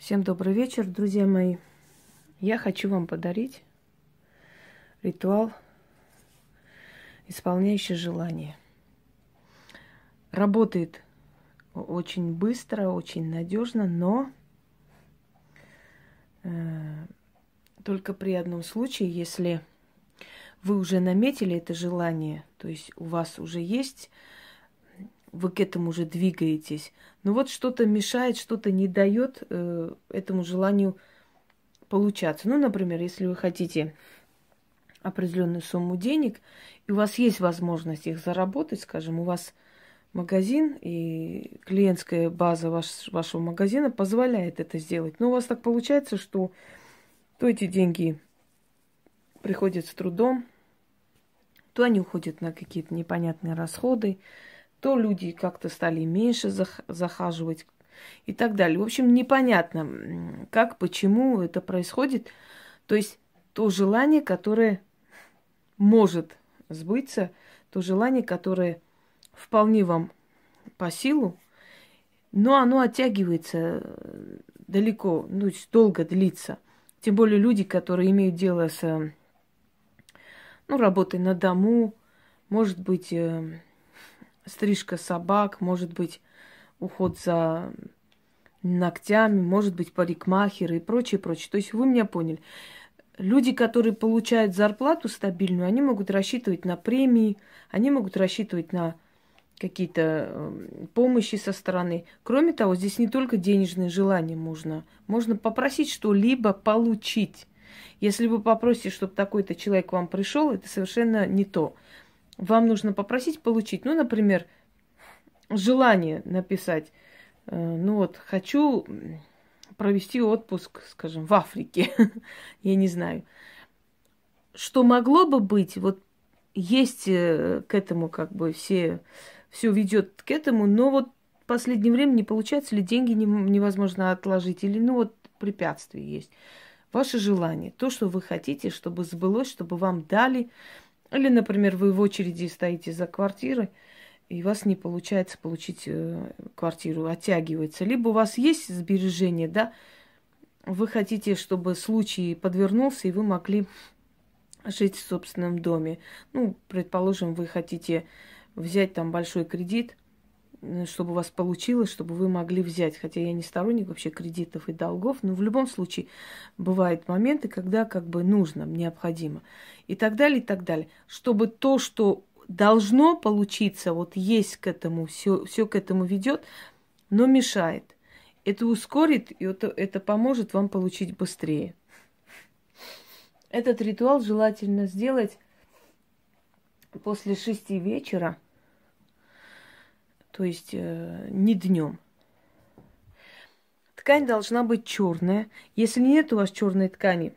Всем добрый вечер, друзья мои. Я хочу вам подарить ритуал, исполняющий желание. Работает очень быстро, очень надежно, но э, только при одном случае, если вы уже наметили это желание, то есть у вас уже есть вы к этому уже двигаетесь. Но вот что-то мешает, что-то не дает э, этому желанию получаться. Ну, например, если вы хотите определенную сумму денег, и у вас есть возможность их заработать, скажем, у вас магазин и клиентская база ваш, вашего магазина позволяет это сделать. Но у вас так получается, что то эти деньги приходят с трудом, то они уходят на какие-то непонятные расходы, то люди как-то стали меньше захаживать и так далее. В общем, непонятно, как, почему это происходит. То есть то желание, которое может сбыться, то желание, которое вполне вам по силу, но оно оттягивается далеко, ну, долго длится. Тем более люди, которые имеют дело с ну, работой на дому, может быть, э, стрижка собак, может быть, уход за ногтями, может быть, парикмахеры и прочее, прочее. То есть вы меня поняли. Люди, которые получают зарплату стабильную, они могут рассчитывать на премии, они могут рассчитывать на какие-то эм, помощи со стороны. Кроме того, здесь не только денежные желания можно. Можно попросить что-либо получить. Если вы попросите, чтобы такой-то человек к вам пришел, это совершенно не то вам нужно попросить получить, ну, например, желание написать, э, ну вот, хочу провести отпуск, скажем, в Африке, я не знаю. Что могло бы быть, вот есть э, к этому как бы все, все ведет к этому, но вот в последнее время не получается, или деньги невозможно отложить, или ну вот препятствия есть. Ваше желание, то, что вы хотите, чтобы сбылось, чтобы вам дали, или, например, вы в очереди стоите за квартирой, и у вас не получается получить э, квартиру, оттягивается. Либо у вас есть сбережения, да, вы хотите, чтобы случай подвернулся, и вы могли жить в собственном доме. Ну, предположим, вы хотите взять там большой кредит, чтобы у вас получилось, чтобы вы могли взять. Хотя я не сторонник вообще кредитов и долгов, но в любом случае бывают моменты, когда как бы нужно, необходимо. И так далее, и так далее. Чтобы то, что должно получиться, вот есть к этому, все, все к этому ведет, но мешает. Это ускорит, и это, это поможет вам получить быстрее. Этот ритуал желательно сделать после шести вечера – то есть э, не днем. Ткань должна быть черная. Если нет у вас черной ткани,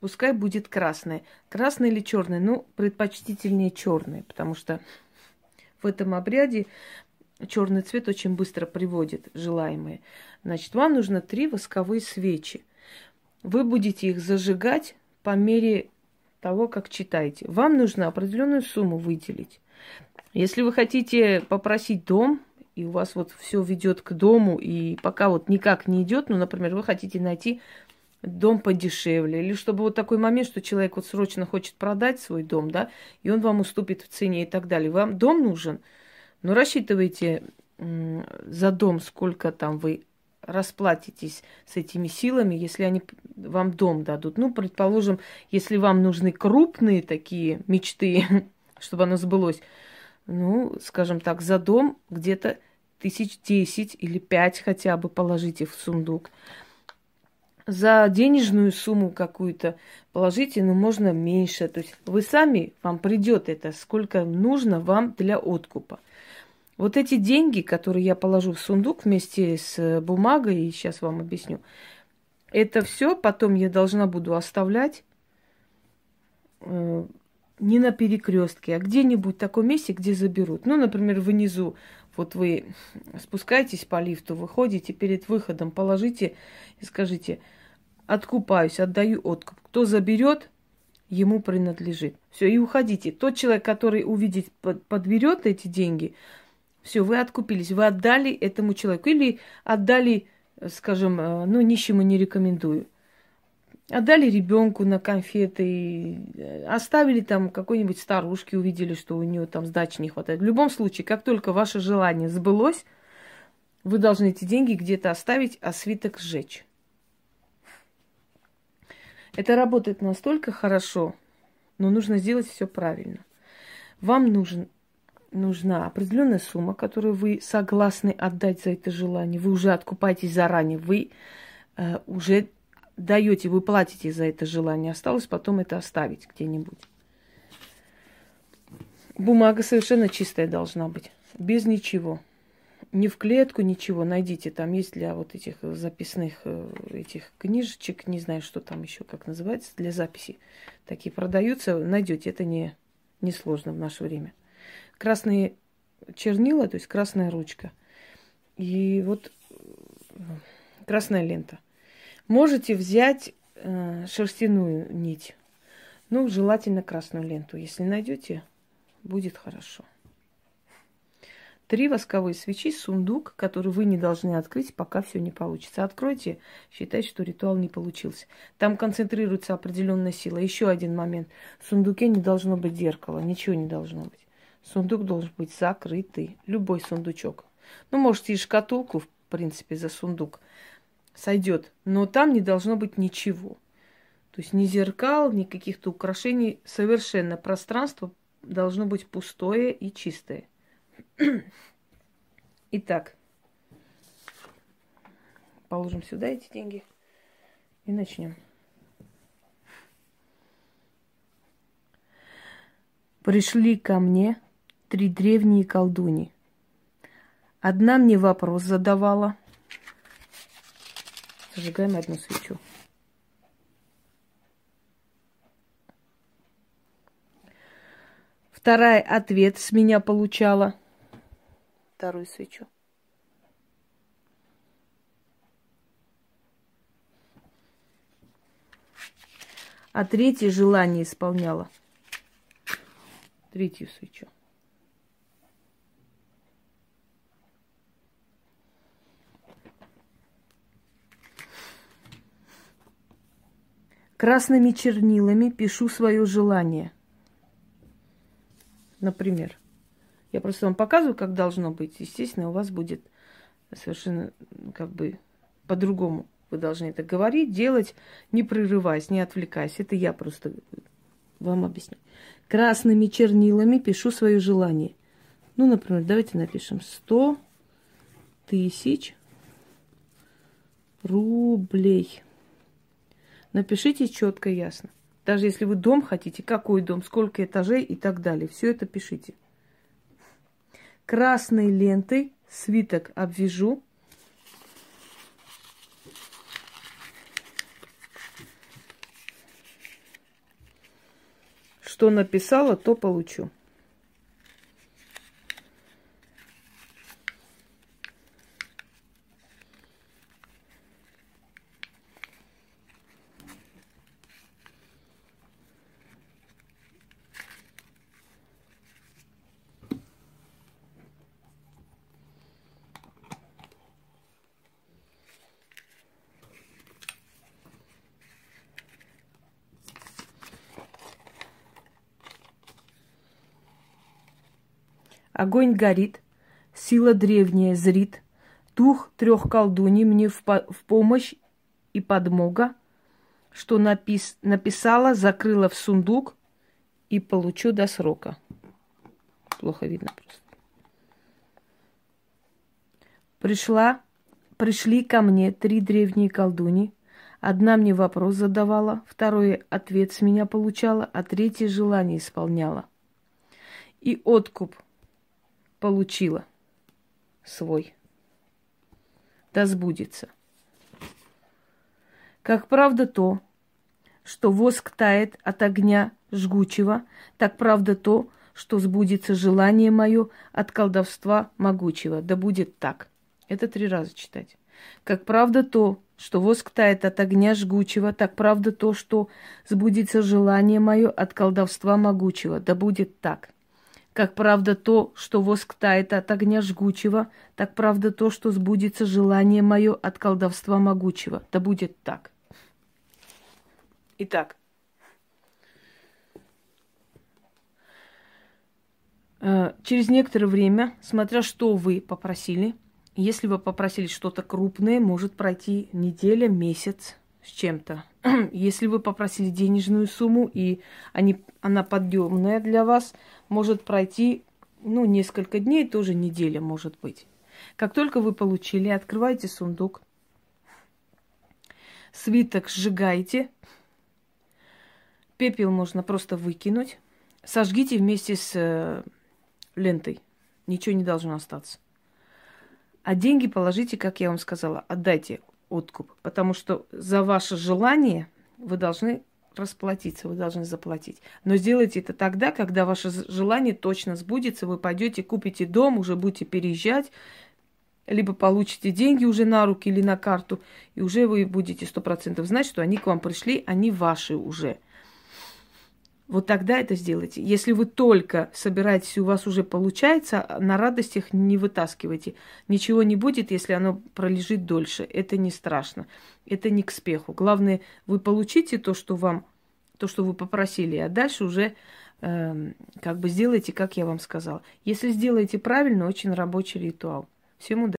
пускай будет красная. Красная или черная, ну, предпочтительнее черная, потому что в этом обряде черный цвет очень быстро приводит желаемое. Значит, вам нужно три восковые свечи. Вы будете их зажигать по мере того, как читаете. Вам нужно определенную сумму выделить. Если вы хотите попросить дом, и у вас вот все ведет к дому, и пока вот никак не идет, ну, например, вы хотите найти дом подешевле, или чтобы вот такой момент, что человек вот срочно хочет продать свой дом, да, и он вам уступит в цене и так далее. Вам дом нужен, но рассчитывайте за дом, сколько там вы расплатитесь с этими силами, если они вам дом дадут. Ну, предположим, если вам нужны крупные такие мечты, чтобы оно сбылось, ну, скажем так, за дом где-то тысяч десять или пять хотя бы положите в сундук. За денежную сумму какую-то положите, но можно меньше. То есть вы сами, вам придет это, сколько нужно вам для откупа. Вот эти деньги, которые я положу в сундук вместе с бумагой, и сейчас вам объясню, это все потом я должна буду оставлять э, не на перекрестке, а где-нибудь в таком месте, где заберут. Ну, например, внизу, вот вы спускаетесь по лифту, выходите, перед выходом положите и скажите, откупаюсь, отдаю откуп. Кто заберет, ему принадлежит. Все, и уходите. Тот человек, который увидит, подберет эти деньги, все, вы откупились, вы отдали этому человеку или отдали скажем, э, ну, нищему не рекомендую. Отдали ребенку на конфеты, э, оставили там какой-нибудь старушки, увидели, что у нее там сдачи не хватает. В любом случае, как только ваше желание сбылось, вы должны эти деньги где-то оставить, а свиток сжечь. Это работает настолько хорошо, но нужно сделать все правильно. Вам нужен, нужна определенная сумма, которую вы согласны отдать за это желание. Вы уже откупаетесь заранее, вы э, уже даете, вы платите за это желание. Осталось потом это оставить где-нибудь. Бумага совершенно чистая должна быть, без ничего. Ни в клетку, ничего. Найдите, там есть для вот этих записных э, этих книжечек, не знаю, что там еще, как называется, для записи. Такие продаются, найдете, это не, не сложно в наше время. Красные чернила, то есть красная ручка. И вот э, красная лента. Можете взять э, шерстяную нить. Ну, желательно красную ленту. Если найдете, будет хорошо. Три восковые свечи, сундук, который вы не должны открыть, пока все не получится. Откройте, считайте, что ритуал не получился. Там концентрируется определенная сила. Еще один момент. В сундуке не должно быть зеркала, ничего не должно быть. Сундук должен быть закрытый. Любой сундучок. Ну, можете и шкатулку, в принципе, за сундук сойдет. Но там не должно быть ничего. То есть ни зеркал, ни каких-то украшений. Совершенно пространство должно быть пустое и чистое. Итак, положим сюда эти деньги и начнем. Пришли ко мне три древние колдуни. Одна мне вопрос задавала – Зажигаем одну свечу. Вторая ответ с меня получала. Вторую свечу. А третье желание исполняла. Третью свечу. Красными чернилами пишу свое желание. Например. Я просто вам показываю, как должно быть. Естественно, у вас будет совершенно как бы по-другому. Вы должны это говорить, делать, не прерываясь, не отвлекаясь. Это я просто вам объясню. Красными чернилами пишу свое желание. Ну, например, давайте напишем 100 тысяч рублей. Напишите четко и ясно. Даже если вы дом хотите, какой дом, сколько этажей и так далее. Все это пишите. Красной лентой свиток обвяжу. Что написала, то получу. Огонь горит, сила древняя зрит, дух трех колдуний мне в, по- в помощь и подмога, что напис- написала, закрыла в сундук и получу до срока. Плохо видно просто. Пришла, пришли ко мне три древние колдуни. Одна мне вопрос задавала, второй ответ с меня получала, а третье желание исполняла. И откуп – получила свой. Да сбудется. Как правда то, что воск тает от огня жгучего, так правда то, что сбудется желание мое от колдовства могучего. Да будет так. Это три раза читать. Как правда то, что воск тает от огня жгучего, так правда то, что сбудется желание мое от колдовства могучего. Да будет так. Как правда то, что воск тает от огня жгучего, так правда то, что сбудется желание мое от колдовства могучего. Да будет так. Итак, э, через некоторое время, смотря что вы попросили, если вы попросили что-то крупное, может пройти неделя, месяц с чем-то. Если вы попросили денежную сумму и они, она подъемная для вас, может пройти ну, несколько дней, тоже неделя может быть. Как только вы получили, открывайте сундук, свиток сжигайте, Пепел можно просто выкинуть. Сожгите вместе с э, лентой. Ничего не должно остаться. А деньги положите, как я вам сказала, отдайте откуп. Потому что за ваше желание вы должны расплатиться, вы должны заплатить. Но сделайте это тогда, когда ваше желание точно сбудется, вы пойдете, купите дом, уже будете переезжать, либо получите деньги уже на руки или на карту, и уже вы будете сто процентов знать, что они к вам пришли, они ваши уже. Вот тогда это сделайте. Если вы только собираетесь, у вас уже получается, на радостях не вытаскивайте. Ничего не будет, если оно пролежит дольше. Это не страшно. Это не к спеху. Главное, вы получите то, что вам, то, что вы попросили, а дальше уже э, как бы сделайте, как я вам сказала. Если сделаете правильно, очень рабочий ритуал. Всем удачи.